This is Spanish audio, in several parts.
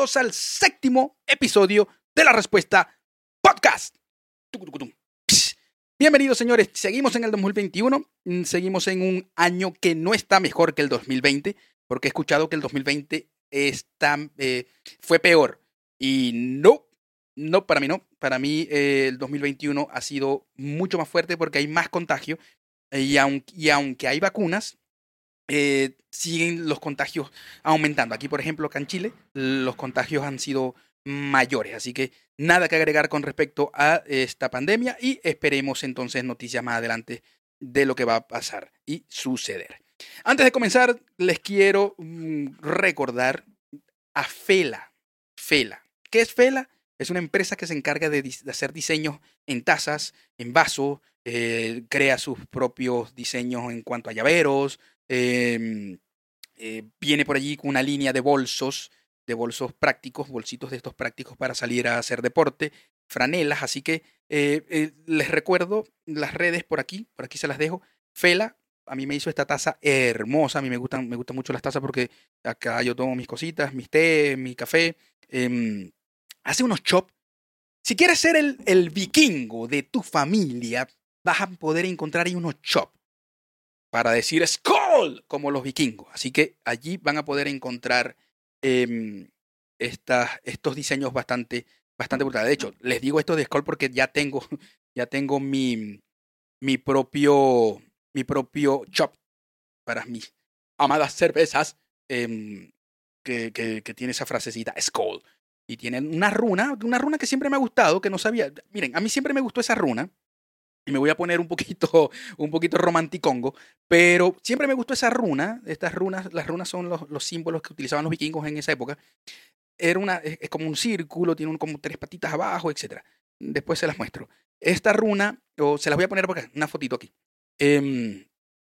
bienvenidos al séptimo episodio de La Respuesta Podcast. Bienvenidos señores, seguimos en el 2021, mm, seguimos en un año que no está mejor que el 2020, porque he escuchado que el 2020 está, eh, fue peor. Y no, no, para mí no. Para mí eh, el 2021 ha sido mucho más fuerte porque hay más contagio y, y aunque hay vacunas, eh, siguen los contagios aumentando. Aquí, por ejemplo, acá en Chile, los contagios han sido mayores. Así que nada que agregar con respecto a esta pandemia y esperemos entonces noticias más adelante de lo que va a pasar y suceder. Antes de comenzar, les quiero mm, recordar a Fela. Fela. ¿Qué es Fela? Es una empresa que se encarga de, hacer diseños en tazas, en vasos, eh, crea sus propios diseños en cuanto a llaveros, em, eh, viene por allí con una línea de bolsos de bolsos prácticos, bolsitos de estos prácticos para salir a hacer deporte, franelas, así que eh, eh, les recuerdo las redes por aquí, por aquí se las dejo. Fela, a mí me hizo esta taza hermosa, a mí me gustan, me gustan mucho las tazas porque acá yo tomo mis cositas, mis té, mi café. Em, hace unos chops. Si quieres ser el, el vikingo de tu familia, vas a poder encontrar ahí unos chops para decir Skull como los vikingos. Así que allí van a poder encontrar eh, estos diseños bastante, bastante brutales. De hecho, les digo esto de Skull porque ya tengo, ya tengo mi, mi propio, mi propio shop para mis amadas cervezas em, que, que, que, tiene esa frasecita Skull. Y tienen una runa, una runa que siempre me ha gustado, que no sabía. Miren, a mí siempre me gustó esa runa y me voy a poner un poquito, un poquito romanticongo, pero siempre me gustó esa runa, estas runas, las runas son los, los símbolos que utilizaban los vikingos en esa época. Era una, es, como un círculo, tiene como tres patitas abajo, etc. Después se las muestro. Esta runa, o se las voy a poner por acá, una fotito aquí. Eh,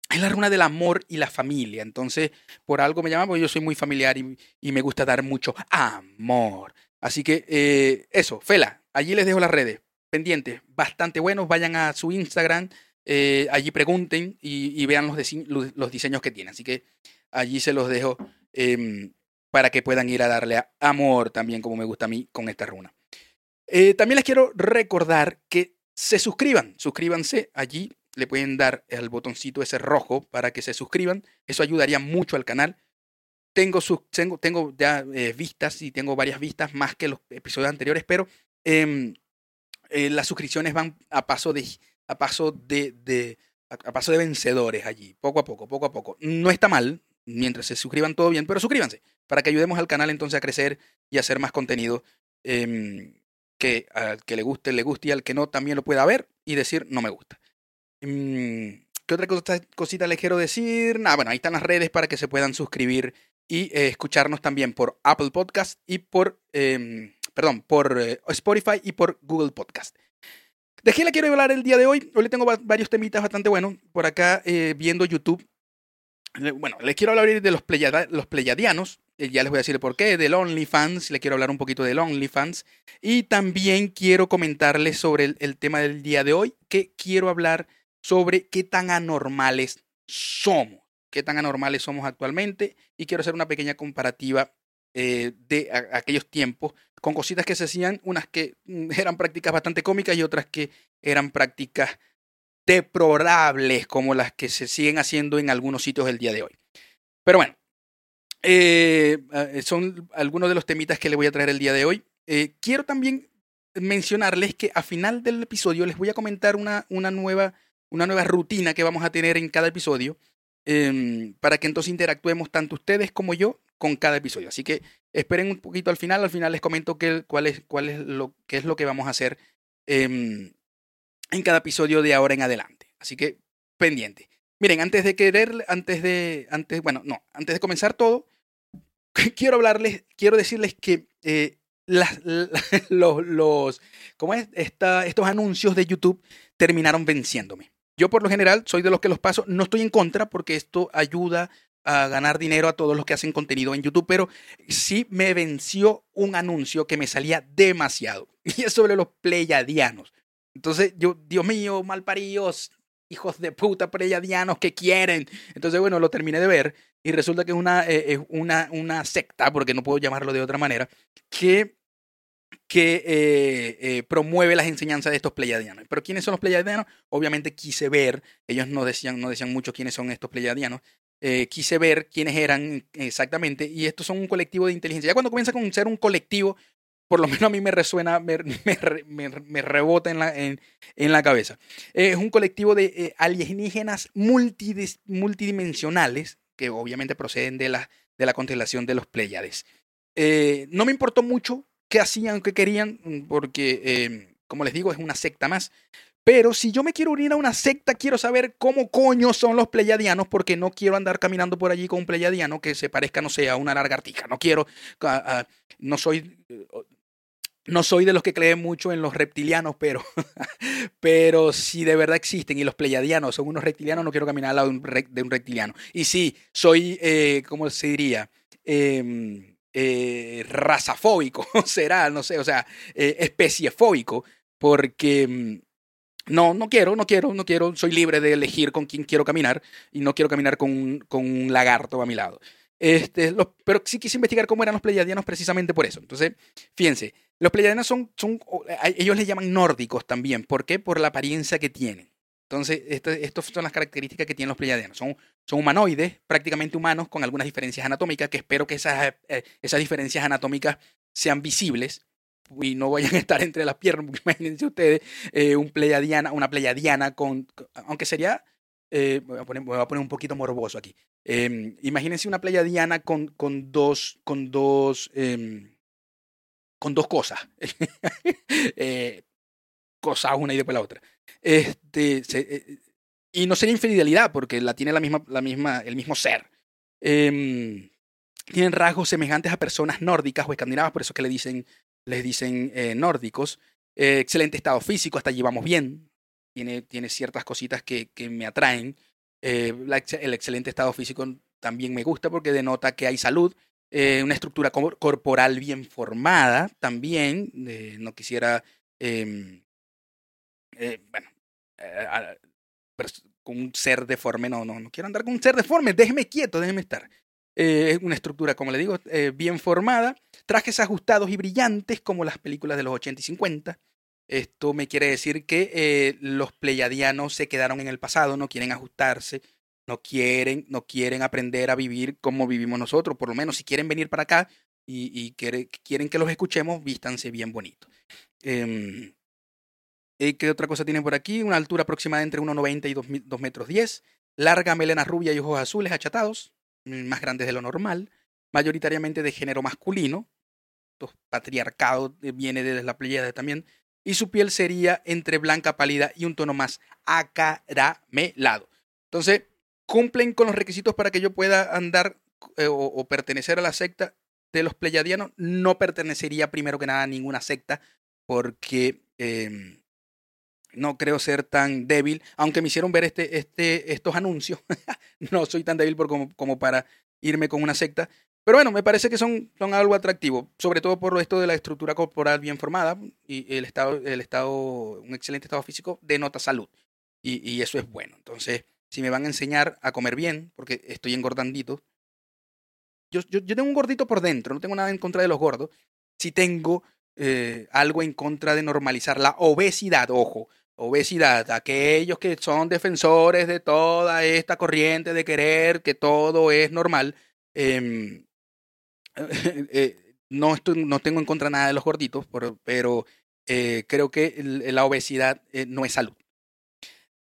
es la runa del amor y la familia. Entonces, por algo me llama, porque yo soy muy familiar y, y me gusta dar mucho amor. Así que, eh, eso, Fela, allí les dejo las redes pendientes bastante buenos. Vayan a su Instagram, eh, allí pregunten y, vean los, los, diseños que tiene. Así que allí se los dejo eh, para que puedan ir a darle amor también, como me gusta a mí, con esta runa. Eh, también les quiero recordar que se suscriban. Suscríbanse allí. Le pueden dar el botoncito ese rojo para que se suscriban. Eso ayudaría mucho al canal. Tengo, sus, tengo, tengo ya eh, vistas y tengo varias vistas más que los episodios anteriores, pero eh, eh, las suscripciones van a paso de, a paso de, de a, paso de vencedores allí, poco a poco, poco a poco. No está mal, mientras se suscriban todo bien, pero suscríbanse para que ayudemos al canal entonces a crecer y a hacer más contenido eh, que al que le guste, le guste y al que no también lo pueda ver y decir no me gusta. Eh, ¿Qué otra cosa, cosita les quiero decir? Nada, bueno, ahí están las redes para que se puedan suscribir y eh, escucharnos también por Apple Podcast y por em, perdón, por eh, Spotify y por Google Podcast. ¿De qué le quiero hablar el día de hoy? Hoy le tengo varios temitas bastante buenos. Por acá, eh, viendo YouTube. Bueno, les quiero hablar de los, los pleyadianos. Eh, ya les voy a decir por qué. Del OnlyFans. Le quiero hablar un poquito del OnlyFans. Y también quiero comentarles sobre el, el tema del día de hoy. Que quiero hablar sobre qué tan anormales somos. Qué tan anormales somos actualmente. Y quiero hacer una pequeña comparativa eh, de aquellos tiempos, con cositas que se hacían, unas que mm, eran prácticas bastante cómicas y otras que eran prácticas deplorables, como las que se siguen haciendo en algunos sitios del día de hoy. Pero bueno, eh, eh, son algunos de los temitas que les voy a traer el día de hoy. quiero también mencionarles que a final del episodio les voy a comentar una, una, nueva, una nueva rutina que vamos a tener en cada episodio. Em, para que entonces interactuemos tanto ustedes como yo con cada episodio. Así que esperen un poquito al final. Al final les comento que, cuál, es, cuál es lo, qué es lo que vamos a hacer eh, en cada episodio de ahora en adelante. Así que pendiente. Miren, antes de querer, antes de, antes, bueno, no, antes de comenzar todo, quiero hablarles, quiero decirles que eh, los, ¿cómo es? Estos anuncios de YouTube terminaron venciéndome. Yo por lo general soy de los que los paso, no estoy en contra porque esto ayuda a ganar dinero a todos los que hacen contenido en YouTube, pero sí me venció un anuncio que me salía demasiado y es sobre los pleyadianos. Entonces, yo, Dios mío, malparíos, hijos de puta pleyadianos que quieren. Entonces, bueno, lo terminé de ver y resulta que es una, eh, una, una secta, porque no puedo llamarlo de otra manera, que que eh, eh, promueve las enseñanzas de estos pleyadianos. Pero ¿quiénes son los pleyadianos? Obviamente quise ver, ellos no decían, no decían mucho quiénes son estos pleyadianos, eh, quise ver quiénes eran exactamente, y estos son un colectivo de inteligencia. Ya cuando comienza con ser un colectivo, por lo menos a mí me resuena, me, rebota en la, en, en la cabeza. es un colectivo de alienígenas multidimensionales, que obviamente proceden de la, de la constelación de los Pleiades. no me importó mucho qué hacían, qué querían, mm, porque, em, como les digo, es una secta más. Pero si yo me quiero unir a una secta, quiero saber cómo coño son los pleyadianos, porque no quiero andar caminando por allí con un pleyadiano que se parezca, no sé, a una lagartija. No quiero, no soy, no soy de los que creen mucho en los reptilianos, pero, pero si de verdad existen y los pleyadianos son unos reptilianos, no quiero caminar al lado de un, reptiliano. Y sí, soy, eh, ¿cómo se diría? Eh, eh, razafóbico, será, no sé, o sea, eh, especiefóbico, porque mm, no, no quiero, no quiero, no quiero, soy libre de elegir con quién quiero caminar y no quiero caminar con con un lagarto a mi lado. Este, pero sí quise investigar cómo eran los pleyadianos precisamente por eso. Entonces, fíjense, los pleyadianos son, son, ellos les llaman nórdicos también. ¿Por qué? Por la apariencia que tienen. Entonces, estas son las características que tienen los pleyadianos. Son, son humanoides, prácticamente humanos, con algunas diferencias anatómicas, que espero que esas, eh, esas diferencias anatómicas sean visibles y no vayan a estar entre las piernas, imagínense ustedes eh, un pleyadiana, una pleyadiana con, aunque sería, eh, voy, a poner, voy, a poner, un poquito morboso aquí, em, imagínense una pleyadiana con, con dos, con dos, em, con dos cosas, cosas una y después la otra. Este, eh, y no sería infidelidad porque la tiene la misma, la misma, el mismo ser. Em, tienen rasgos semejantes a personas nórdicas o escandinavas, por eso que le dicen, les dicen eh, nórdicos. Eh, excelente estado físico, hasta llevamos bien. Tiene, tiene ciertas cositas que, que me atraen. el excelente estado físico también me gusta porque denota que hay salud. una estructura corporal bien formada también. no quisiera em, eh, bueno, eh, con un ser deforme, no, no, no quiero andar con un ser deforme, déjeme quieto, déjeme estar. Eh, es una estructura, como le digo, bien formada, trajes ajustados y brillantes como las películas de los 80 y 50. Esto me quiere decir que los pleyadianos se quedaron en el pasado, no quieren ajustarse, no quieren, no quieren aprender a vivir como vivimos nosotros. Por lo menos si quieren venir para acá y, quieren que los escuchemos, vístanse bien bonito. Em, eh, ¿Qué otra cosa tienen por aquí? Una altura aproximada entre 1,90 y 2, metros 10. Larga melena rubia y ojos azules achatados, mm, más grandes de lo normal. Mayoritariamente de género masculino. Patriarcado eh, viene desde la playa también. Y su piel sería entre blanca pálida y un tono más acaramelado. Entonces, cumplen con los requisitos para que yo pueda andar eh, o, pertenecer a la secta de los pleyadianos. No pertenecería primero que nada a ninguna secta porque em, no creo ser tan débil, aunque me hicieron ver este, este, estos anuncios. no soy tan débil por como, como, para irme con una secta. Pero bueno, me parece que son, son algo atractivo, sobre todo por esto de la estructura corporal bien formada y el estado, el estado, un excelente estado físico denota salud. Y, y eso es bueno. Entonces, si me van a enseñar a comer bien, porque estoy engordandito, yo, yo, yo tengo un gordito por dentro, no tengo nada en contra de los gordos, si tengo eh, algo en contra de normalizar la obesidad, ojo, obesidad, aquellos que son defensores de toda esta corriente de querer que todo es normal, em, eh, no, estoy, no tengo en contra nada de los gorditos, pero, eh, creo que la obesidad eh, no es salud.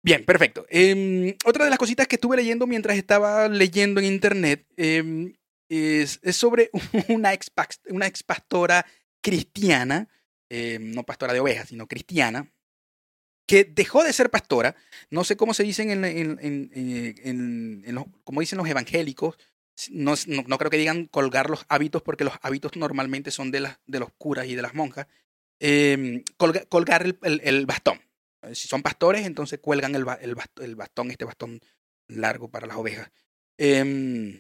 Bien, perfecto. Em, otra de las cositas que estuve leyendo mientras estaba leyendo en internet em, es, sobre una ex, una ex pastora cristiana, no pastora de ovejas, sino cristiana, que dejó de ser pastora, no sé cómo se dicen en, en, en, como dicen los evangélicos, no, no, creo que digan colgar los hábitos porque los hábitos normalmente son de, de los curas y de las monjas, em, colgar el, el, bastón. Si son pastores, entonces cuelgan el, el, bastón, este bastón largo para las ovejas. Em,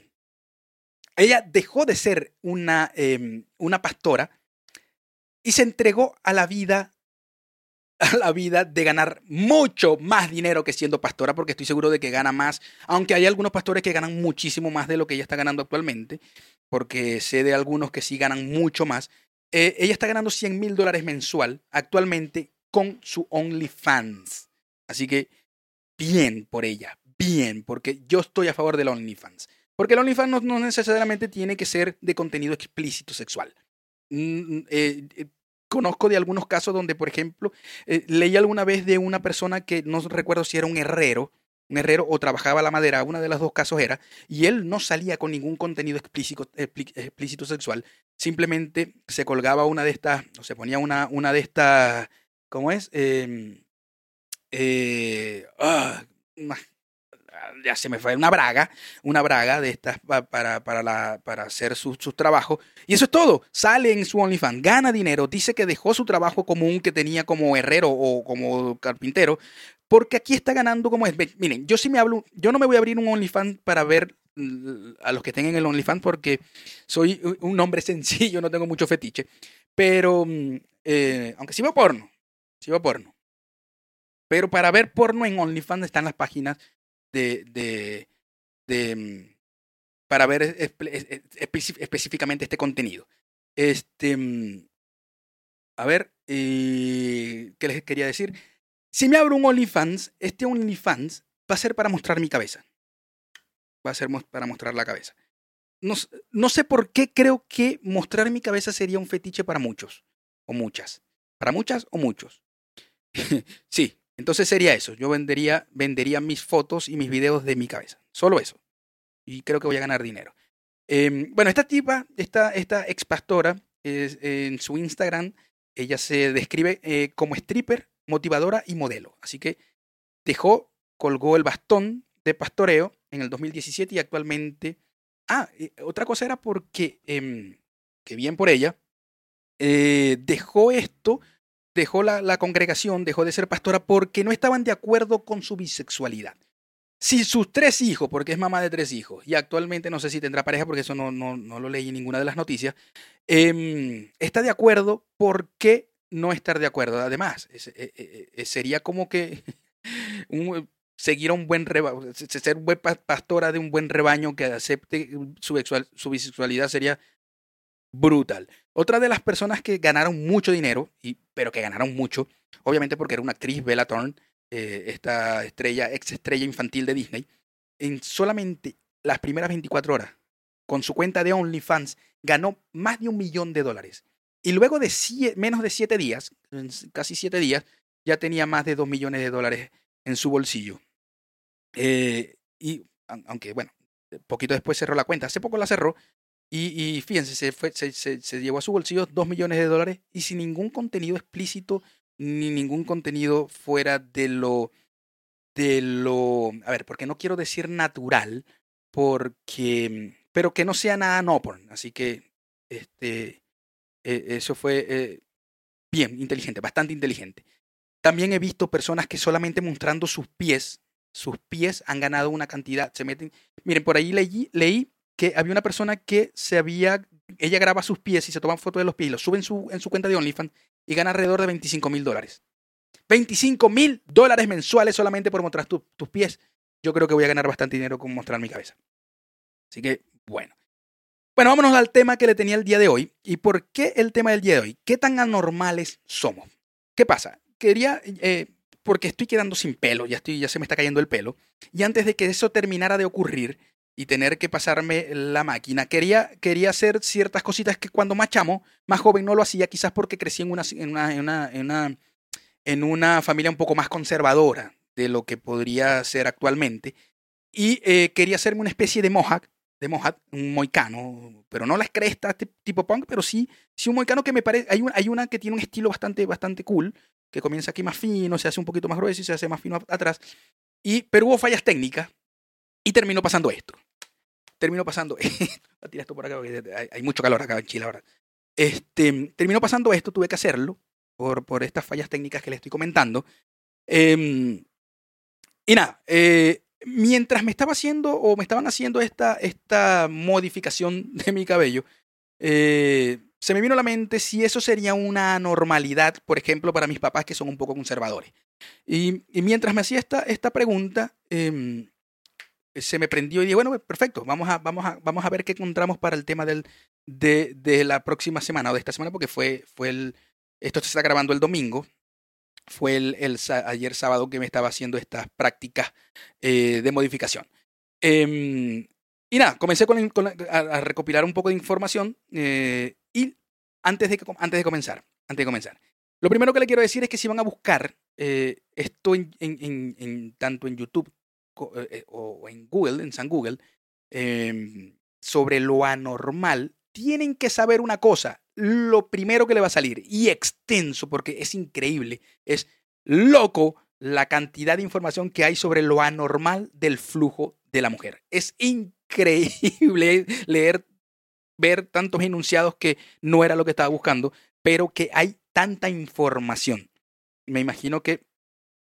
ella dejó de ser una, em, una pastora y se entregó a la vida a la vida de ganar mucho más dinero que siendo pastora, porque estoy seguro de que gana más, aunque hay algunos pastores que ganan muchísimo más de lo que ella está ganando actualmente, porque sé de algunos que sí ganan mucho más. Eh, ella está ganando 100 mil dólares mensual actualmente con su OnlyFans. Así que bien por ella, bien, porque yo estoy a favor del OnlyFans. Porque el OnlyFans no, necesariamente tiene que ser de contenido explícito sexual. Mm, mm, eh, eh, conozco de algunos casos donde, por ejemplo, eh, leí alguna vez de una persona que no recuerdo si era un herrero, un herrero o trabajaba la madera, una de las dos casos era, y él no salía con ningún contenido explícito, explícito sexual, simplemente se colgaba una de estas, o se ponía una, una de estas, ¿cómo es? Em, eh, ah, se me fue una braga, una braga de estas para, para, para hacer sus su trabajos. Y eso es todo. Sale en su OnlyFans, gana dinero, dice que dejó su trabajo común que tenía como herrero o como carpintero, porque aquí está ganando como es. Miren, yo sí me hablo, yo no me voy a abrir un OnlyFans para ver a los que tengan el OnlyFans porque soy un hombre sencillo, no tengo mucho fetiche. Pero, mm, eh, aunque sí veo porno, sí veo porno. Pero para ver porno en OnlyFans están las páginas de, de, mm, para ver específicamente este contenido. Este, mm, a ver, eh, ¿qué les quería decir? Si me abro un OnlyFans, este OnlyFans va a ser para mostrar mi cabeza. Va a ser para mostrar la cabeza. No, no sé por qué creo que mostrar mi cabeza sería un fetiche para muchos o muchas. Para muchas o muchos. sí, entonces sería eso. Yo vendería, vendería mis fotos y mis videos de mi cabeza. Solo eso. Y creo que voy a ganar dinero. Em, bueno, esta tipa, esta, esta ex pastora, en su Instagram, ella se describe eh, como stripper, motivadora y modelo. Así que dejó, colgó el bastón de pastoreo en el 2017 y actualmente... Ah, otra cosa era porque, em, que bien por ella, eh, dejó esto dejó la, congregación, dejó de ser pastora porque no estaban de acuerdo con su bisexualidad. Si sus tres hijos, porque es mamá de tres hijos, y actualmente no sé si tendrá pareja porque eso no, no, no lo leí en ninguna de las noticias, em, está de acuerdo, ¿por qué no estar de acuerdo? Además, eh, eh, eh, sería como que seguir a un buen rebaño, ser buen pastora de un buen rebaño que acepte su, su bisexualidad sería brutal. Otra de las personas que ganaron mucho dinero, pero que ganaron mucho, obviamente porque era una actriz, Bella Thorne, eh, esta estrella, ex estrella infantil de Disney, en solamente las primeras 24 horas, con su cuenta de OnlyFans, ganó más de un millón de dólares. Y luego de menos de siete días, casi siete días, ya tenía más de dos millones de dólares en su bolsillo. Eh, y aunque, bueno, poquito después cerró la cuenta. Hace poco la cerró, y, fíjense, se, fue, se, llevó a su bolsillo dos millones de dólares y sin ningún contenido explícito ni ningún contenido fuera de lo, de lo, a ver, porque no quiero decir natural, porque, pero que no sea nada no porn. Así que, este, e, eso fue eh, bien, inteligente, bastante inteligente. También he visto personas que solamente mostrando sus pies, sus pies han ganado una cantidad, se meten, miren, por ahí leí, leí que había una persona que se había, ella graba sus pies y se toma fotos de los pies y los sube en su, en su cuenta de OnlyFans y gana alrededor de 25 mil dólares. 25 mil dólares mensuales solamente por mostrar tus pies. Yo creo que voy a ganar bastante dinero con mostrar mi cabeza. Así que, bueno. Bueno, vámonos al tema que le tenía el día de hoy. ¿Y por qué el tema del día de hoy? ¿Qué tan anormales somos? ¿Qué pasa? Quería, eh, porque estoy quedando sin pelo, ya, estoy, ya se me está cayendo el pelo. Y antes de que eso terminara de ocurrir, y tener que pasarme la máquina. Quería, quería hacer ciertas cositas que cuando más chamo, más joven no lo hacía, quizás porque crecí en una, en una, en una, en una, en una familia un poco más conservadora de lo que podría ser actualmente. Y eh, quería hacerme una especie de mohawk, de mohawk, un moicano, pero no las crestas tipo punk, pero sí, sí un moicano que me parece, hay, hay una que tiene un estilo bastante, bastante cool, que comienza aquí más fino, se hace un poquito más grueso y se hace más fino atrás. Y, pero hubo fallas técnicas y terminó pasando esto. Terminó pasando esto. esto por acá porque hay, mucho calor acá en Chile ahora. Este, terminó pasando esto, tuve que hacerlo por, por estas fallas técnicas que le estoy comentando. Em, y nada, eh, mientras me estaba haciendo o me estaban haciendo esta, esta modificación de mi cabello, eh, se me vino a la mente si eso sería una normalidad, por ejemplo, para mis papás que son un poco conservadores. Y, mientras me hacía esta, esta pregunta, em, se me prendió y dije, bueno, perfecto, vamos a, vamos a, vamos a ver qué encontramos para el tema del, de, de la próxima semana o de esta semana, porque fue, fue el, esto se está grabando el domingo, fue el, el ayer sábado que me estaba haciendo estas prácticas eh, de modificación. Em, y nada, comencé con, a, recopilar un poco de información eh, y antes de, antes de comenzar, antes de comenzar, lo primero que le quiero decir es que si van a buscar eh, esto en, en, en, tanto en YouTube o en Google, en San Google, em, sobre lo anormal, tienen que saber una cosa, lo primero que le va a salir, y extenso, porque es increíble, es loco la cantidad de información que hay sobre lo anormal del flujo de la mujer. Es increíble leer, ver tantos enunciados que no era lo que estaba buscando, pero que hay tanta información. Me imagino que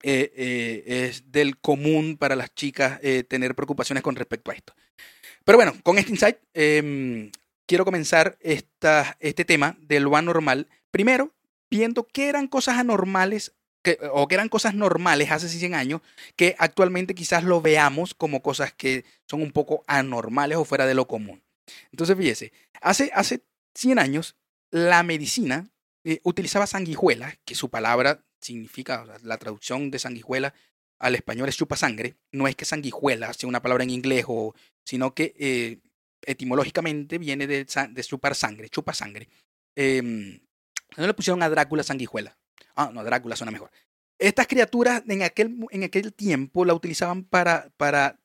eh, eh, es del común para las chicas eh, tener preocupaciones con respecto a esto. Pero bueno, con este insight em, quiero comenzar esta, este tema de lo anormal. Primero, viendo qué eran cosas anormales que, o que eran cosas normales hace 100 años que actualmente quizás lo veamos como cosas que son un poco anormales o fuera de lo común. Entonces, fíjese, hace, hace 100 años la medicina utilizaba sanguijuela, que su palabra significa, la traducción de sanguijuela al español es chupa sangre. No es que sanguijuela sea una palabra en inglés, o, sino que eh, etimológicamente viene de, chupar sangre, chupa sangre. Eh, no le pusieron a Drácula sanguijuela. Ah, no, Drácula suena mejor. Estas criaturas en aquel, en aquel tiempo la utilizaban para, para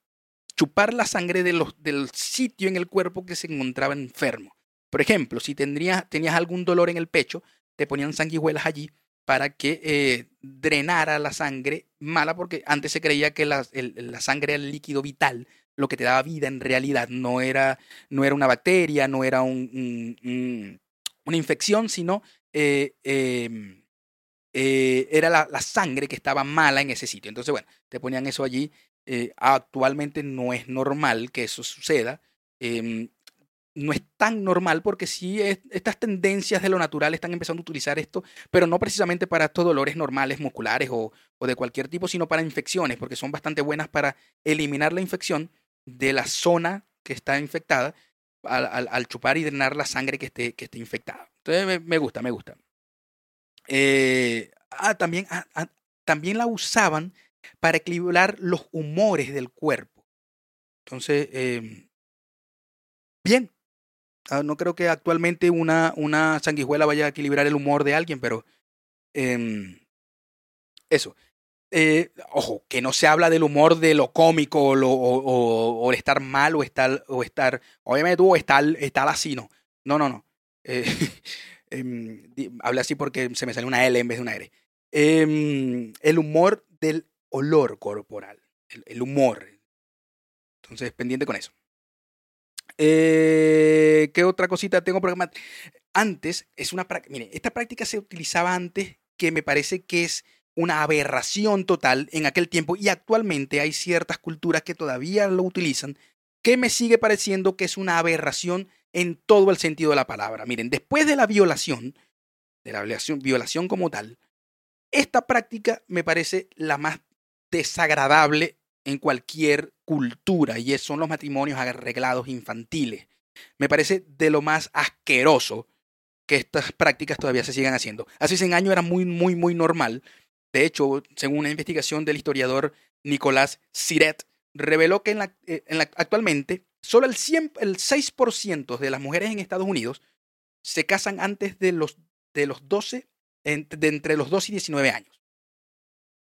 chupar la sangre de los, del sitio en el cuerpo que se encontraba enfermo. Por ejemplo, si tendrías, tenías algún dolor en el pecho, te ponían sanguijuelas allí para que eh, drenara la sangre mala, porque antes se creía que la, sangre era el líquido vital lo que te daba vida en realidad. No era, no era una bacteria, no era un, una infección, sino eh, em, eh, era la, sangre que estaba mala en ese sitio. Entonces, bueno, te ponían eso allí. Actualmente no es normal que eso suceda. No es tan normal porque sí estas tendencias de lo natural están empezando a utilizar esto, pero no precisamente para estos dolores normales musculares o, de cualquier tipo, sino para infecciones, porque son bastante buenas para eliminar la infección de la zona que está infectada al, al, chupar y drenar la sangre que esté, que esté infectada. Entonces me, gusta, me gusta. Eh, ah, también, ah, ah, también la usaban para equilibrar los humores del cuerpo. Entonces, eh, bien. Ah, no creo que actualmente una, una sanguijuela vaya a equilibrar el humor de alguien, pero eh, eso. Eh, ojo, que no se habla del humor de lo cómico o, o, o, estar mal o estar, o estar, obviamente tú estar, estar así, no. No, no, no. Eh, habla así porque se me sale una L en vez de una R. Eh, el humor del olor corporal. El, el, humor. Entonces, pendiente con eso. Eh, ¿Qué otra cosita tengo por Antes, es una práctica. Mire, esta práctica se utilizaba antes que me parece que es una aberración total en aquel tiempo y actualmente hay ciertas culturas que todavía lo utilizan, que me sigue pareciendo que es una aberración en todo el sentido de la palabra. Miren, después de la violación, de la violación, violación como tal, esta práctica me parece la más desagradable en cualquier cultura y son los matrimonios arreglados infantiles. Me parece de lo más asqueroso que estas prácticas todavía se sigan haciendo. Hace 100 años era muy, muy, muy normal de hecho, según una investigación del historiador Nicolás Siret, reveló que en la, eh, actualmente solo el, 100, el 6% de las mujeres en Estados Unidos se casan antes de los, de los 12, de entre los 12 y 19 años.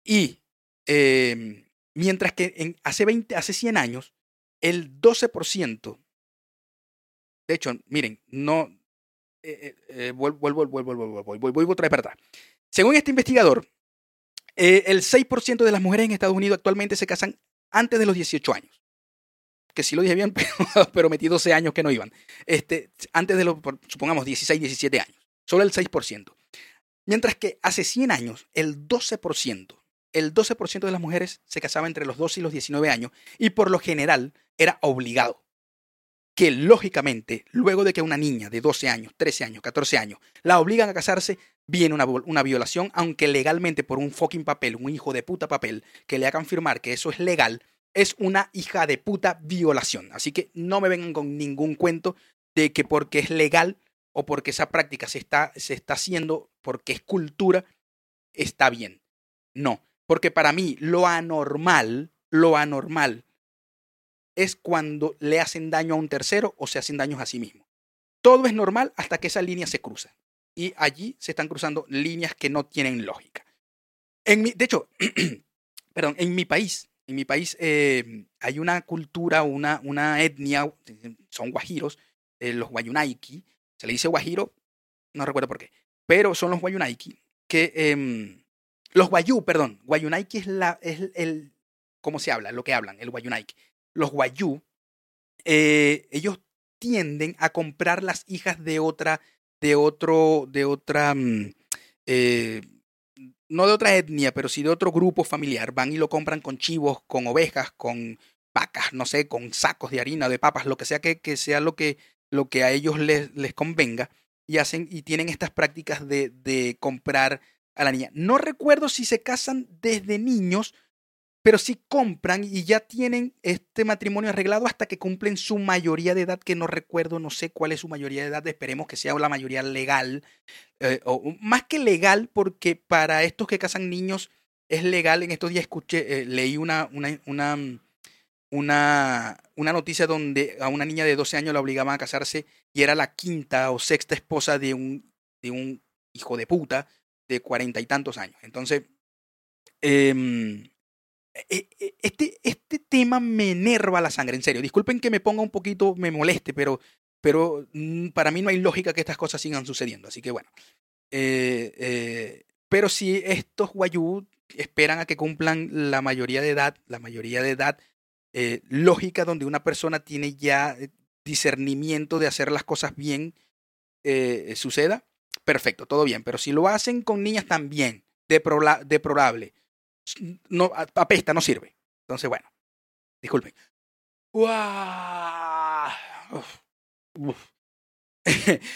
Y eh, mientras que en, hace, 20, hace 100 años, el 12%, de hecho, miren, no, eh, eh, vuelvo, vuelvo, vuelvo, vuelvo, vuelvo, vuelvo otra vez para atrás. Según este investigador, eh, el 6% de las mujeres en Estados Unidos actualmente se casan antes de los 18 años. Que sí lo dije bien, pero, pero metí 12 años que no iban. Este, antes de los, supongamos, 16, 17 años. Solo el 6%. Mientras que hace 100 años, el 12%, el 12% de las mujeres se casaba entre los 12 y los 19 años y por lo general era obligado. que lógicamente, luego de que una niña de 12 años, 13 años, 14 años, la obligan a casarse, viene una, una, violación, aunque legalmente por un fucking papel, un hijo de puta papel, que le hagan firmar que eso es legal, es una hija de puta violación. Así que no me vengan con ningún cuento de que porque es legal o porque esa práctica se está, se está haciendo, porque es cultura, está bien. No, porque para mí lo anormal, lo anormal es cuando le hacen daño a un tercero o se hacen daños a sí mismo. Todo es normal hasta que esa línea se cruza. Y allí se están cruzando líneas que no tienen lógica. En mi, de hecho, perdón, en mi país, en mi país eh, hay una cultura, una, una etnia, son guajiros, eh, los guayunaiki, se le dice guajiro, no recuerdo por qué, pero son los guayunaiki, que em, los guayú, perdón, guayunaiki es, la, es el, ¿cómo se habla? Lo que hablan, el guayunaiki. Los guayú, eh, ellos tienden a comprar las hijas de otra, de otro, de otra, mm, eh, no de otra etnia, pero sí de otro grupo familiar. Van y lo compran con chivos, con ovejas, con vacas, no sé, con sacos de harina, de papas, lo que sea que, que sea lo que lo que a ellos les, les convenga y hacen y tienen estas prácticas de, de comprar a la niña. No recuerdo si se casan desde niños, pero sí compran y ya tienen este matrimonio arreglado hasta que cumplen su mayoría de edad, que no recuerdo, no sé cuál es su mayoría de edad, esperemos que sea la mayoría legal, eh, o más que legal, porque para estos que casan niños es legal, en estos días escuché, eh, leí una, una, una una, una noticia donde a una niña de 12 años la obligaban a casarse y era la quinta o sexta esposa de un, de un hijo de puta de cuarenta y tantos años. Entonces, eh, este, este tema me enerva la sangre, en serio. Disculpen que me ponga un poquito, me moleste, pero, pero mm, para mí no hay lógica que estas cosas sigan sucediendo. Así que bueno. Eh, eh, pero si estos guayú esperan a que cumplan la mayoría de edad, la mayoría de edad eh, lógica donde una persona tiene ya discernimiento de hacer las cosas bien, suceda, perfecto, todo bien. Pero si lo hacen con niñas también, deplorable, no, apesta, no sirve. Entonces, bueno, disculpen.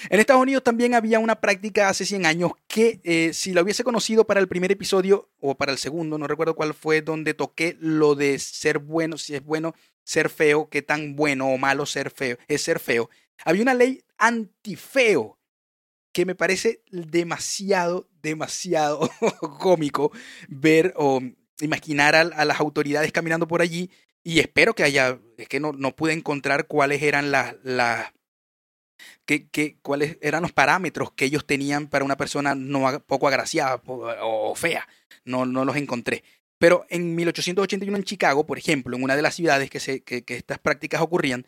en Estados Unidos también había una práctica hace 100 años que eh, si la hubiese conocido para el primer episodio o para el segundo, no recuerdo cuál fue, donde toqué lo de ser bueno, si es bueno ser feo, qué tan bueno o malo ser feo, es ser feo. Había una ley antifeo que me parece demasiado, demasiado cómico ver o imaginar a, las autoridades caminando por allí y espero que haya, es que no, no pude encontrar cuáles eran las... cuáles eran los parámetros que ellos tenían para una persona no, poco agraciada o fea. No, no los encontré. Pero en 1881 en Chicago, por ejemplo, en una de las ciudades que, se, que, estas prácticas ocurrían,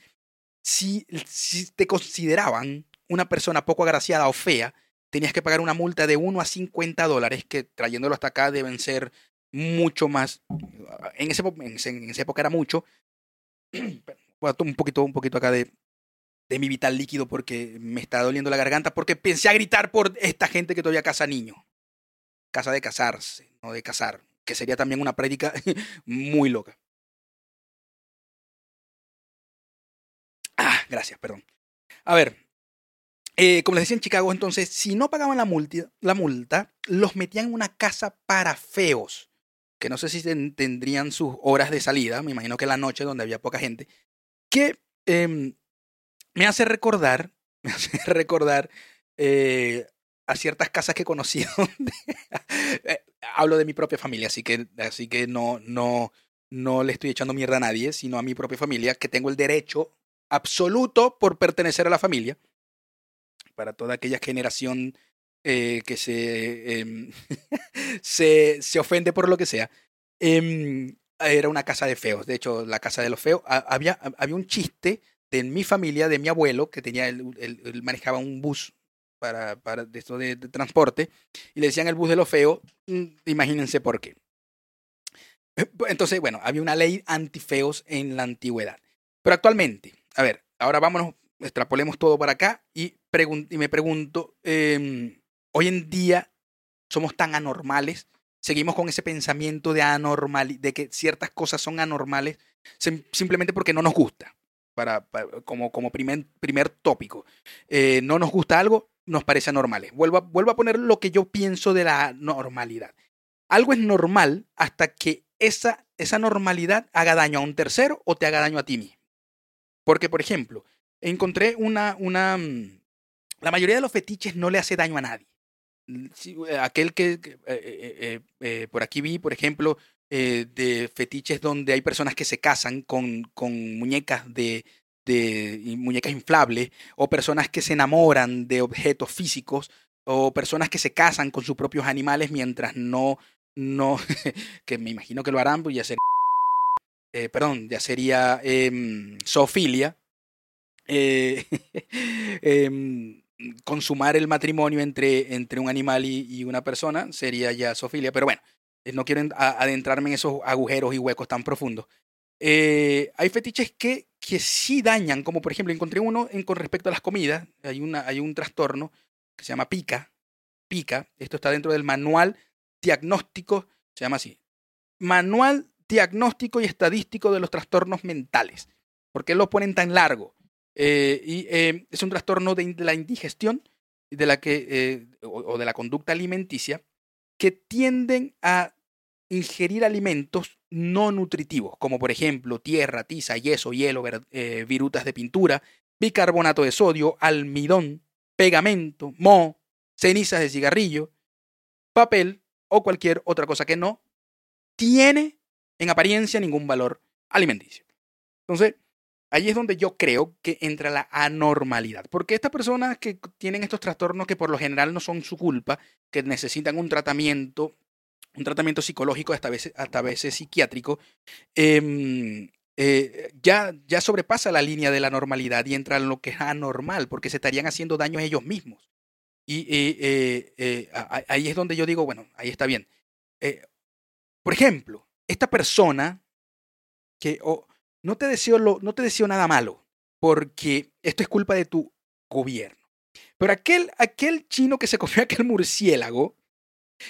si, si, te consideraban una persona poco agraciada o fea, tenías que pagar una multa de 1 a 50 dólares, que trayéndolo hasta acá deben ser mucho más. En, ese, en, esa época era mucho. un poquito, un poquito acá de, de mi vital líquido porque me está doliendo la garganta, porque pensé a gritar por esta gente que todavía casa niños. Casa de casarse, no de casar, que sería también una prédica muy loca. Ah, gracias, perdón. A ver, eh, como les decía en Chicago, entonces, si no pagaban la multa, la multa, los metían en una casa para feos, que no sé si tendrían sus horas de salida, me imagino que la noche donde había poca gente, que eh, me hace recordar, me hace recordar eh, a ciertas casas que he conocido. Eh, hablo de mi propia familia, así que, así que no, no, no le estoy echando mierda a nadie, sino a mi propia familia, que tengo el derecho absoluto por pertenecer a la familia. Para toda aquella generación eh, que se, em, se, se, ofende por lo que sea. Em, era una casa de feos. De hecho, la casa de los feos. Había, había un chiste de mi familia, de mi abuelo, que tenía, él, manejaba un bus para, para de esto de, transporte, y le decían el bus de lo feo, mm, imagínense por qué. Entonces, bueno, había una ley antifeos en la antigüedad. Pero actualmente, a ver, ahora vámonos, extrapolemos todo para acá y, me pregunto, em, hoy en día somos tan anormales, seguimos con ese pensamiento de anormal, de que ciertas cosas son anormales simplemente porque no nos gusta para, como, como primer, primer tópico. Eh, no nos gusta algo, nos parece anormal. Vuelvo a, vuelvo a poner lo que yo pienso de la normalidad. Algo es normal hasta que esa, esa normalidad haga daño a un tercero o te haga daño a ti mismo. Porque, por ejemplo, encontré una, una... Mm, la mayoría de los fetiches no le hace daño a nadie. Eh, aquel que eh, por aquí vi, por ejemplo, de fetiches donde hay personas que se casan con, con muñecas de, de muñecas inflables, o personas que se enamoran de objetos físicos, o personas que se casan con sus propios animales mientras no, no, que me imagino que lo harán, pues ya sería, eh, perdón, ya sería eh, zoofilia, eh, em, consumar el matrimonio entre, entre un animal y, una persona sería ya zoofilia, pero bueno, eh, no quiero adentrarme en esos agujeros y huecos tan profundos. Eh, hay fetiches que, que sí dañan, como por ejemplo encontré uno en, con respecto a las comidas, hay, una, hay un trastorno que se llama pica, pica, esto está dentro del manual diagnóstico, se llama así, manual diagnóstico y estadístico de los trastornos mentales. ¿Por qué lo ponen tan largo? Eh, y eh, es un trastorno de, la indigestión de la que, o de la conducta alimenticia que tienden a ingerir alimentos no nutritivos, como por ejemplo tierra, tiza, yeso, hielo, eh, virutas de pintura, bicarbonato de sodio, almidón, pegamento, moho, cenizas de cigarrillo, papel o cualquier otra cosa que no tiene en apariencia ningún valor alimenticio. Entonces, ahí es donde yo creo que entra la anormalidad. Porque estas personas que tienen estos trastornos que por lo general no son su culpa, que necesitan un tratamiento un tratamiento psicológico, hasta veces, hasta veces psiquiátrico, em, eh, ya, ya sobrepasa la línea de la normalidad y entra en lo que es anormal, porque se estarían haciendo daño a ellos mismos. Y eh, eh, ahí es donde yo digo, bueno, ahí está bien. por ejemplo, esta persona que no, te deseo lo, no te deseo nada malo, porque esto es culpa de tu gobierno. Pero aquel, aquel chino que se comió aquel murciélago,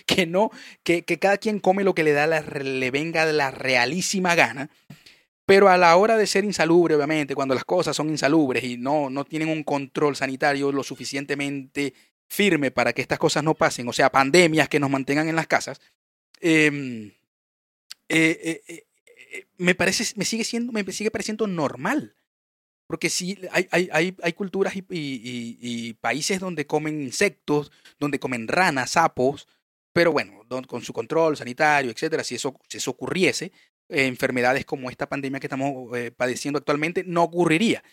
que no, que, que cada quien come lo que le da la, le venga de la realísima gana, pero a la hora de ser insalubre, obviamente, cuando las cosas son insalubres y no, no tienen un control sanitario lo suficientemente firme para que estas cosas no pasen, o sea, pandemias que nos mantengan en las casas, em, eh, eh, eh, me parece, me sigue siendo, me sigue pareciendo normal. Porque sí, hay, hay, hay, culturas y, países donde comen insectos, donde comen ranas, sapos, pero bueno, con su control sanitario, etcétera, si eso, si ocurriese, enfermedades como esta pandemia que estamos eh, padeciendo actualmente no ocurriría.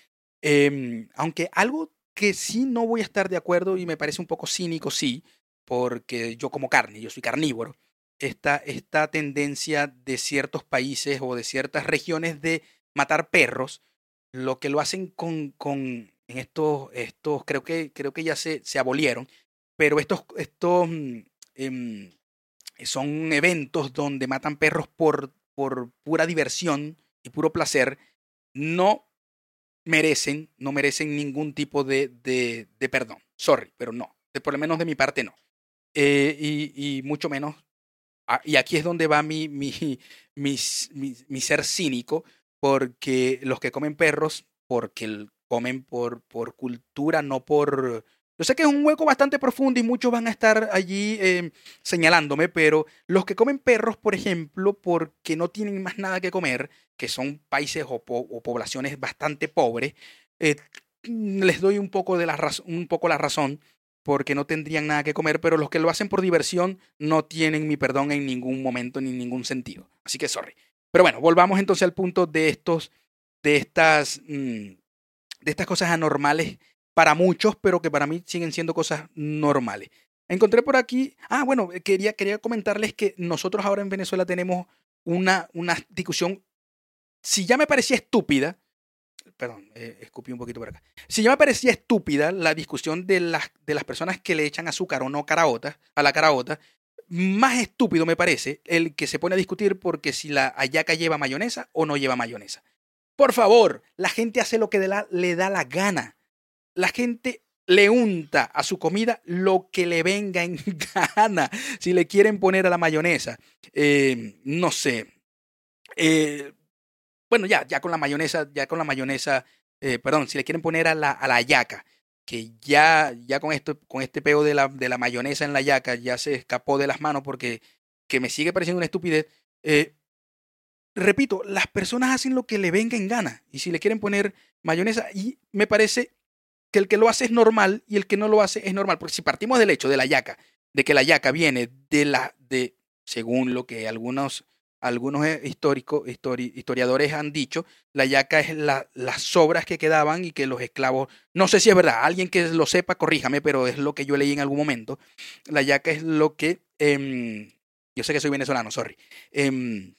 Em, aunque algo que sí no voy a estar de acuerdo y me parece un poco cínico, sí, porque yo como carne, yo soy carnívoro, esta, esta tendencia de ciertos países o de ciertas regiones de matar perros, lo que lo hacen con, con en estos, estos creo que, creo que ya se, se abolieron, pero estos, estos mm, Em, son eventos donde matan perros por, por pura diversión y puro placer, no merecen, no merecen ningún tipo de, de, de perdón. Sorry, pero no. Por lo menos de mi parte no. Eh, y, mucho menos. Y aquí es donde va mi, mi, mi, mi, ser cínico, porque los que comen perros, porque comen por, por cultura, no por, yo sé que es un hueco bastante profundo y muchos van a estar allí em, señalándome, pero los que comen perros, por ejemplo, porque no tienen más nada que comer, que son países o, poblaciones bastante pobres, eh, les doy un poco, de la un poco la razón porque no tendrían nada que comer, pero los que lo hacen por diversión no tienen mi perdón en ningún momento ni en ningún sentido. Así que sorry. Pero bueno, volvamos entonces al punto de estos, de estas, mm, de estas cosas anormales para muchos, pero que para mí siguen siendo cosas normales. Encontré por aquí, ah, bueno, quería, quería comentarles que nosotros ahora en Venezuela tenemos una, una discusión, si ya me parecía estúpida, perdón, eh, escupí un poquito por acá, si ya me parecía estúpida la discusión de las, de las personas que le echan azúcar o no caraota, a la caraota, más estúpido me parece el que se pone a discutir porque si la ayaca lleva mayonesa o no lleva mayonesa. Por favor, la gente hace lo que le da la gana la gente le unta a su comida lo que le venga en gana. Si le quieren poner a la mayonesa, eh, no sé. Eh, bueno, ya, ya con la mayonesa, ya con la mayonesa eh, perdón, si le quieren poner a la, a la yaca, que ya, ya con, esto, con este peo de la, de la mayonesa en la yaca ya se escapó de las manos porque que me sigue pareciendo una estupidez. Eh, repito, las personas hacen lo que le venga en gana. Y si le quieren poner mayonesa, y me parece que el que lo hace es normal y el que no lo hace es normal. Porque si partimos del hecho de la yaca, de que la yaca viene de la, de, según lo que algunos, algunos eh, históricos, historiadores han dicho, la yaca es la, las sobras que quedaban y que los esclavos, no sé si es verdad, alguien que lo sepa, corríjame, pero es lo que yo leí en algún momento. La yaca es lo que, em, yo sé que soy venezolano, sorry. Em,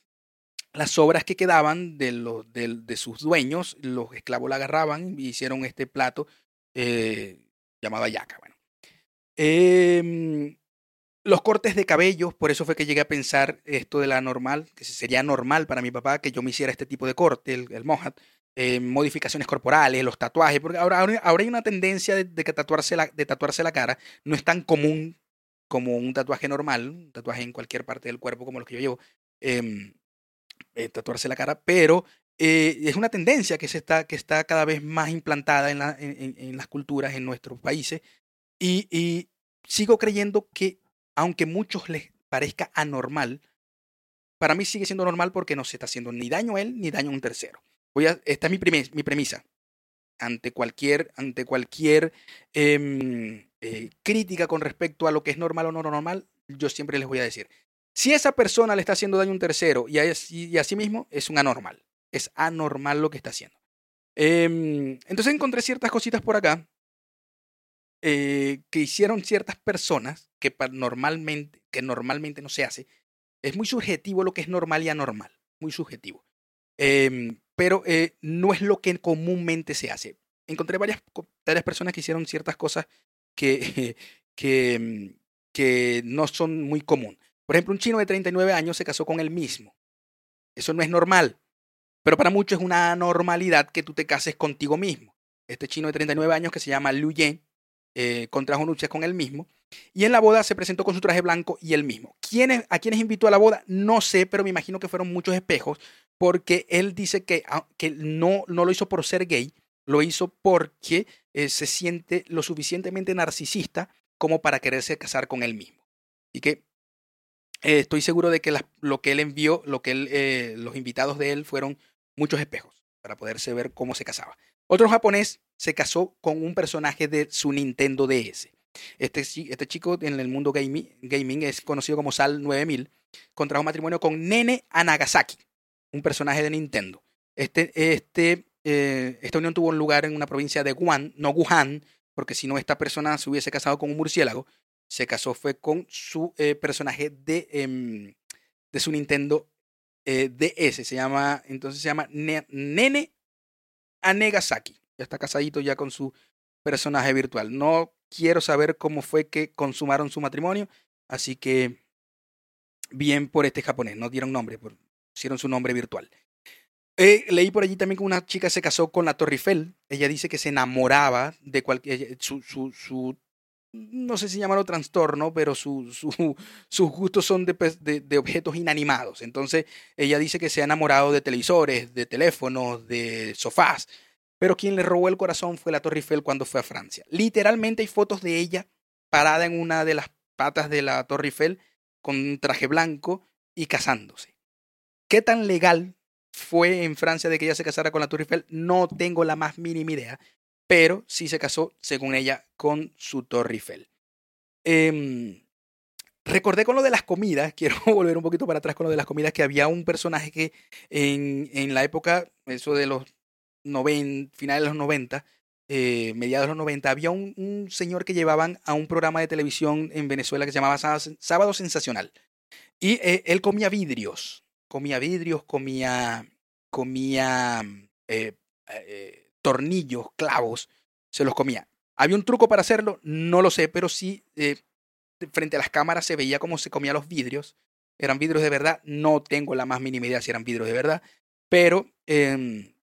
las sobras que quedaban de, los, de, sus dueños, los esclavos la agarraban y hicieron este plato eh, llamado yaca. Bueno. Los cortes de cabello, por eso fue que llegué a pensar esto de la normal, que sería normal para mi papá que yo me hiciera este tipo de corte, el, el mohat, eh, modificaciones corporales, los tatuajes, porque ahora, ahora, hay una tendencia de, que tatuarse la, de tatuarse la cara no es tan común como un tatuaje normal, un tatuaje en cualquier parte del cuerpo como los que yo llevo. Eh, eh, tatuarse la cara, pero eh, es una tendencia que, se está, que está cada vez más implantada en, la, en, las culturas en nuestros países y, sigo creyendo que aunque muchos les parezca anormal, para mí sigue siendo normal porque no se está haciendo ni daño a él ni daño a un tercero. Voy a, esta es mi, mi premisa. Ante cualquier, ante cualquier eh, eh, crítica con respecto a lo que es normal o no normal, yo siempre les voy a decir, si esa persona le está haciendo daño a un tercero y, a, sí mismo, es un anormal. Es anormal lo que está haciendo. Eh, entonces encontré ciertas cositas por acá eh, que hicieron ciertas personas que normalmente, que normalmente no se hace. Es muy subjetivo lo que es normal y anormal. Muy subjetivo. Eh, pero eh, no es lo que comúnmente se hace. Encontré varias, varias personas que hicieron ciertas cosas que, que, que no son muy comunes. Por ejemplo, un chino de 39 años se casó con él mismo. Eso no es normal. Pero para muchos es una anormalidad que tú te cases contigo mismo. Este chino de 39 años que se llama Liu Yen eh, contrajo nupcias con él mismo. Y en la boda se presentó con su traje blanco y él mismo. ¿Quiénes, ¿A quiénes invitó a la boda? No sé, pero me imagino que fueron muchos espejos, porque él dice que, ah, que no, no lo hizo por ser gay, lo hizo porque eh, se siente lo suficientemente narcisista como para quererse casar con él mismo. Y que eh, estoy seguro de que lo que él envió, lo que los invitados de él fueron muchos espejos para poderse ver cómo se casaba. Otro japonés se casó con un personaje de su Nintendo DS. Este, este chico en el mundo gaming, gaming es conocido como Sal 9000. Contrajo matrimonio con Nene Anagasaki, un personaje de Nintendo. Este, este, eh, esta unión tuvo lugar en una provincia de Wuhan, no Wuhan, porque si no esta persona se hubiese casado con un murciélago, se casó fue con su eh, personaje de, eh, de su Nintendo eh, DS. Se llama, entonces se llama Nene Anegasaki. Ya está casadito ya con su personaje virtual. No quiero saber cómo fue que consumaron su matrimonio, así que bien por este japonés, no dieron nombre, pusieron su nombre virtual. Eh, leí por allí también que una chica se casó con la Torre Eiffel. Ella dice que se enamoraba de cualquier. Su, su, su, no sé si llamarlo trastorno, pero su, su, sus gustos son de, de, de, objetos inanimados. Entonces, ella dice que se ha enamorado de televisores, de teléfonos, de sofás. Pero quien le robó el corazón fue la Torre Eiffel cuando fue a Francia. Literalmente hay fotos de ella parada en una de las patas de la Torre Eiffel con un traje blanco y casándose. ¿Qué tan legal fue en Francia de que ella se casara con la Torre Eiffel? No tengo la más mínima idea pero sí se casó, según ella, con su Torre Eiffel. Eh, recordé con lo de las comidas, quiero volver un poquito para atrás con lo de las comidas, que había un personaje que en, en la época, eso de los 90, finales de los 90, eh, mediados de los 90, había un, un, señor que llevaban a un programa de televisión en Venezuela que se llamaba Sábado Sensacional. Y eh, él comía vidrios, comía vidrios, comía, comía eh, eh tornillos, clavos, se los comía. ¿Había un truco para hacerlo? No lo sé, pero sí, eh, frente a las cámaras se veía cómo se comía los vidrios. ¿Eran vidrios de verdad? No tengo la más mínima idea si eran vidrios de verdad, pero eh,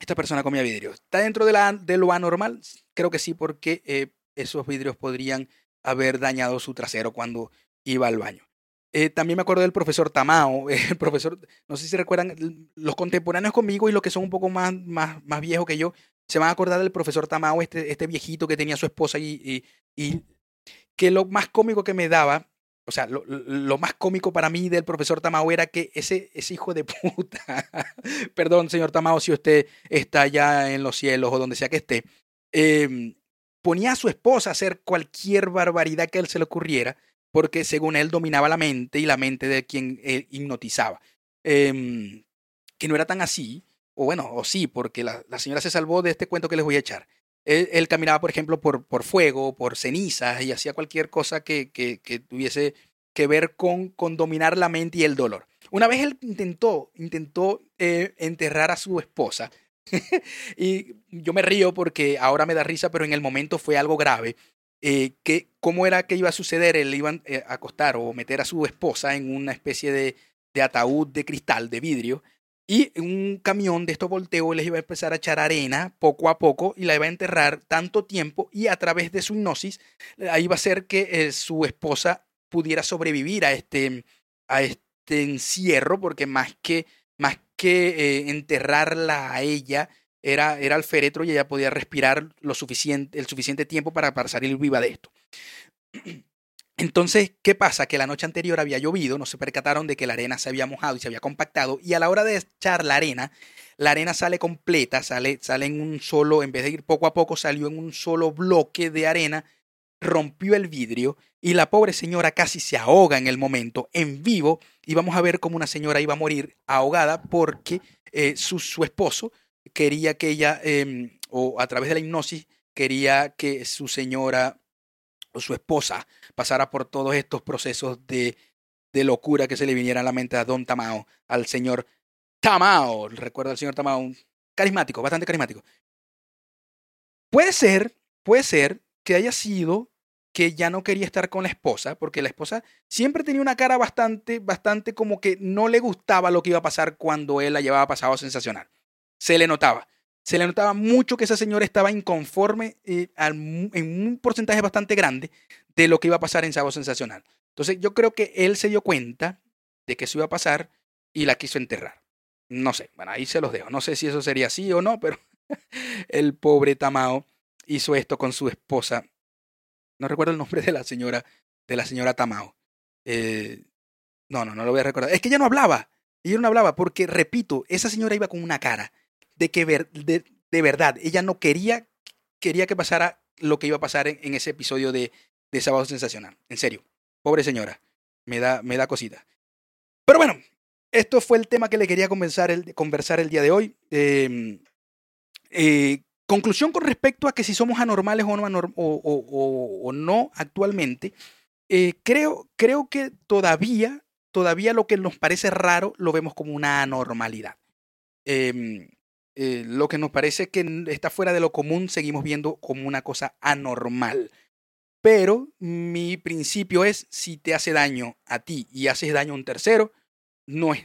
esta persona comía vidrios. ¿Está dentro de, la, de lo anormal? Creo que sí, porque eh, esos vidrios podrían haber dañado su trasero cuando iba al baño. Eh, también me acuerdo del profesor Tamao, el profesor, no sé si recuerdan, los contemporáneos conmigo y los que son un poco más, más, más viejos que yo, se van a acordar del profesor Tamao, este, este viejito que tenía su esposa y, y, que lo más cómico que me daba, o sea, lo, más cómico para mí del profesor Tamao era que ese, ese hijo de puta, perdón, señor Tamao, si usted está allá en los cielos o donde sea que esté, eh, ponía a su esposa a hacer cualquier barbaridad que a él se le ocurriera, porque según él dominaba la mente y la mente de quien hipnotizaba. Eh, que no era tan así, o bueno, o sí, porque la, la, señora se salvó de este cuento que les voy a echar. Él, caminaba, por ejemplo, por, por, fuego, por cenizas y hacía cualquier cosa que, que, tuviese que ver con, con, dominar la mente y el dolor. Una vez él intentó, intentó eh, enterrar a su esposa y yo me río porque ahora me da risa, pero en el momento fue algo grave. Eh, que, ¿Cómo era que iba a suceder? Él iba eh, a acostar o meter a su esposa en una especie de, de ataúd de cristal, de vidrio, y un camión de estos volteos les iba a empezar a echar arena poco a poco y la iba a enterrar tanto tiempo y a través de su hipnosis iba a hacer que eh, su esposa pudiera sobrevivir a este, a este encierro, porque más que más que eh, enterrarla a ella, era, era el féretro y ella podía respirar lo suficiente, el suficiente tiempo para, para salir viva de esto. Entonces, ¿qué pasa? Que la noche anterior había llovido, no se percataron de que la arena se había mojado y se había compactado, y a la hora de echar la arena, la arena sale completa, sale, sale en un solo, en vez de ir poco a poco, salió en un solo bloque de arena, rompió el vidrio y la pobre señora casi se ahoga en el momento, en vivo, y vamos a ver cómo una señora iba a morir ahogada porque eh, su, su, esposo quería que ella, eh, o a través de la hipnosis, quería que su señora o su esposa pasara por todos estos procesos de, de locura que se le viniera a la mente a Don Tamao, al señor Tamao, recuerda al señor Tamao, carismático, bastante carismático. Puede ser, puede ser que haya sido que ya no quería estar con la esposa, porque la esposa siempre tenía una cara bastante, bastante como que no le gustaba lo que iba a pasar cuando él la llevaba pasado sensacional. Se le notaba. Se le notaba mucho que esa señora estaba inconforme eh, en un porcentaje bastante grande de lo que iba a pasar en Sábado Sensacional. Entonces yo creo que él se dio cuenta de que eso iba a pasar y la quiso enterrar. No sé, bueno, ahí se los dejo. No sé si eso sería así o no, pero el pobre Tamao hizo esto con su esposa no recuerdo el nombre de la señora, de la señora Tamao. Eh, no, no, no lo voy a recordar. Es que ella no hablaba. Ella no hablaba porque, repito, esa señora iba con una cara de que ver, de, de verdad, ella no quería, quería que pasara lo que iba a pasar en, ese episodio de, de Sábado Sensacional. En serio. Pobre señora. Me da, me da cosita. Pero bueno, esto fue el tema que le quería conversar el, conversar el día de hoy. Eh, eh, Conclusión con respecto a que si somos anormales o no, actualmente, eh, creo, creo que todavía, todavía lo que nos parece raro lo vemos como una anormalidad. Eh, eh, lo que nos parece que está fuera de lo común seguimos viendo como una cosa anormal. Pero mi principio es, si te hace daño a ti y haces daño a un tercero, no, es,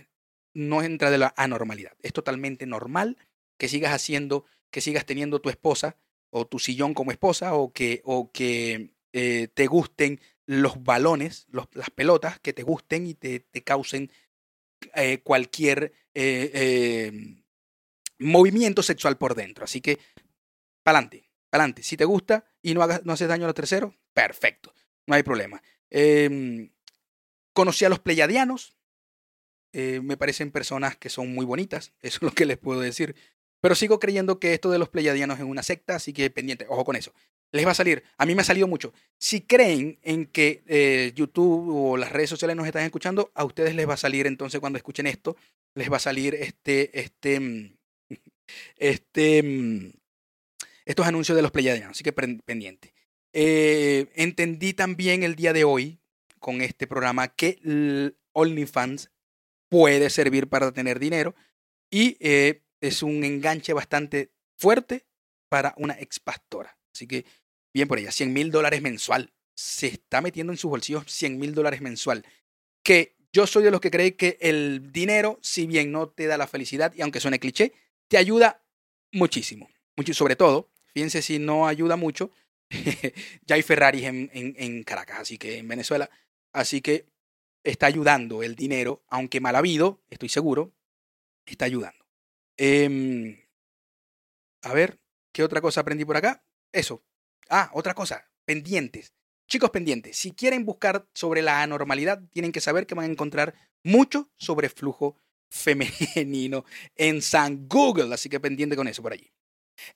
no entra de la anormalidad. Es totalmente normal que sigas haciendo que sigas teniendo tu esposa o tu sillón como esposa o que, o que eh, te gusten los balones, las pelotas, que te gusten y te, te causen eh, cualquier em, movimiento sexual por dentro. Así que, pa'lante, pa'lante. Si te gusta y no, hagas, no haces daño a los terceros, perfecto, no hay problema. Em, conocí a los pleyadianos, me parecen personas que son muy bonitas, eso es lo que les puedo decir. Pero sigo creyendo que esto de los pleyadianos es una secta, así que pendiente, ojo con eso. Les va a salir, a mí me ha salido mucho. Si creen en que eh, YouTube o las redes sociales nos están escuchando, a ustedes les va a salir entonces cuando escuchen esto, les va a salir este, este, mm, este, mm, estos anuncios de los pleyadianos, así que pendiente. Eh, entendí también el día de hoy con este programa que OnlyFans puede servir para tener dinero y eh, es un enganche bastante fuerte para una ex pastora. Así que, bien por ella, 100 mil dólares mensual. Se está metiendo en sus bolsillos 100 mil dólares mensual. Que yo soy de los que cree que el dinero, si bien no te da la felicidad, y aunque suene cliché, ayuda muchísimo. Mucho, sobre todo, fíjense si no ayuda mucho, ya hay Ferraris en, Caracas, así que en Venezuela. Así que está ayudando el dinero, aunque mal habido, estoy seguro, está ayudando. Eh, a ver, ¿Qué otra cosa aprendí por acá? Eso. Ah, otra cosa, pendientes. Chicos pendientes, si quieren buscar sobre la anormalidad, tienen que saber que van a encontrar mucho sobre flujo femenino en San Google, así que pendiente con eso por allí.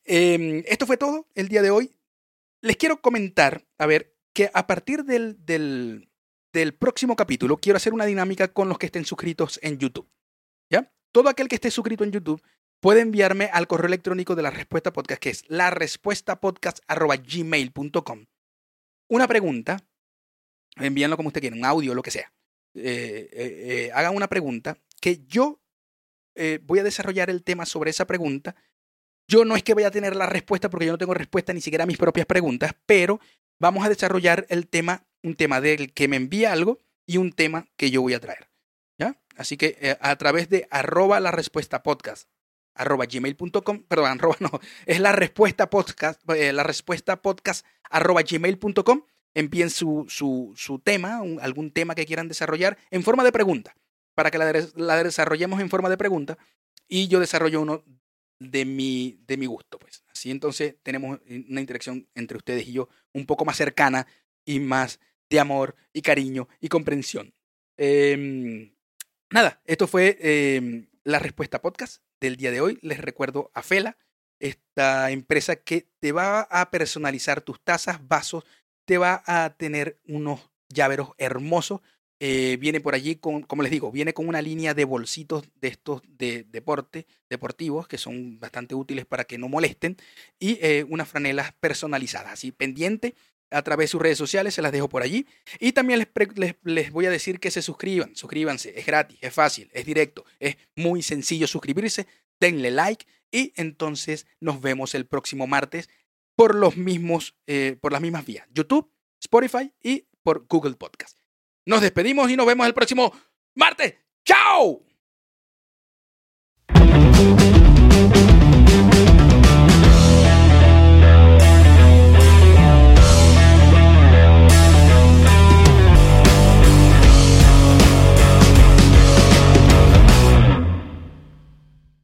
Em, esto fue todo el día de hoy. Les quiero comentar, a ver, que a partir del, del, próximo capítulo quiero hacer una dinámica con los que estén suscritos en YouTube. ¿Ya? Todo aquel que esté suscrito en YouTube puede enviarme al correo electrónico de la respuesta podcast, que es la respuesta gmail.com. Una pregunta, envíenlo como usted quiera, un audio, lo que sea. Eh, eh, eh, hagan una pregunta que yo voy a desarrollar el tema sobre esa pregunta. Yo no es que vaya a tener la respuesta porque yo no tengo respuesta ni siquiera a mis propias preguntas, pero vamos a desarrollar el tema, un tema del que me envía algo y un tema que yo voy a traer. ¿ya? Así que a través de arroba la respuesta podcast, arroba gmail.com, perdón, arroba no, es la respuesta podcast, la respuesta podcast arroba gmail.com envíen su, su, su tema, algún tema que quieran desarrollar en forma de pregunta, para que la, desarrollemos en forma de pregunta y yo desarrollo uno de mi, de mi gusto. Pues. Así entonces tenemos una interacción entre ustedes y yo un poco más cercana y más de amor y cariño y comprensión. Eh, nada, esto fue eh, la respuesta podcast del día de hoy. Les recuerdo a Fela, esta empresa que te va a personalizar tus tazas, vasos, te va a tener unos llaveros hermosos. Eh, viene por allí con, como les digo, viene con una línea de bolsitos de estos de deporte, deportivos, que son bastante útiles para que no molesten, y eh, unas franelas personalizadas, así pendiente a través de sus redes sociales, se las dejo por allí. Y también les, les, voy a decir que se suscriban, suscríbanse, es gratis, es fácil, es directo, es muy sencillo suscribirse, denle like y entonces nos vemos el próximo martes por, los mismos, eh, por las mismas vías, YouTube, Spotify y por Google Podcast. Nos despedimos y nos vemos el próximo martes. ¡Chao!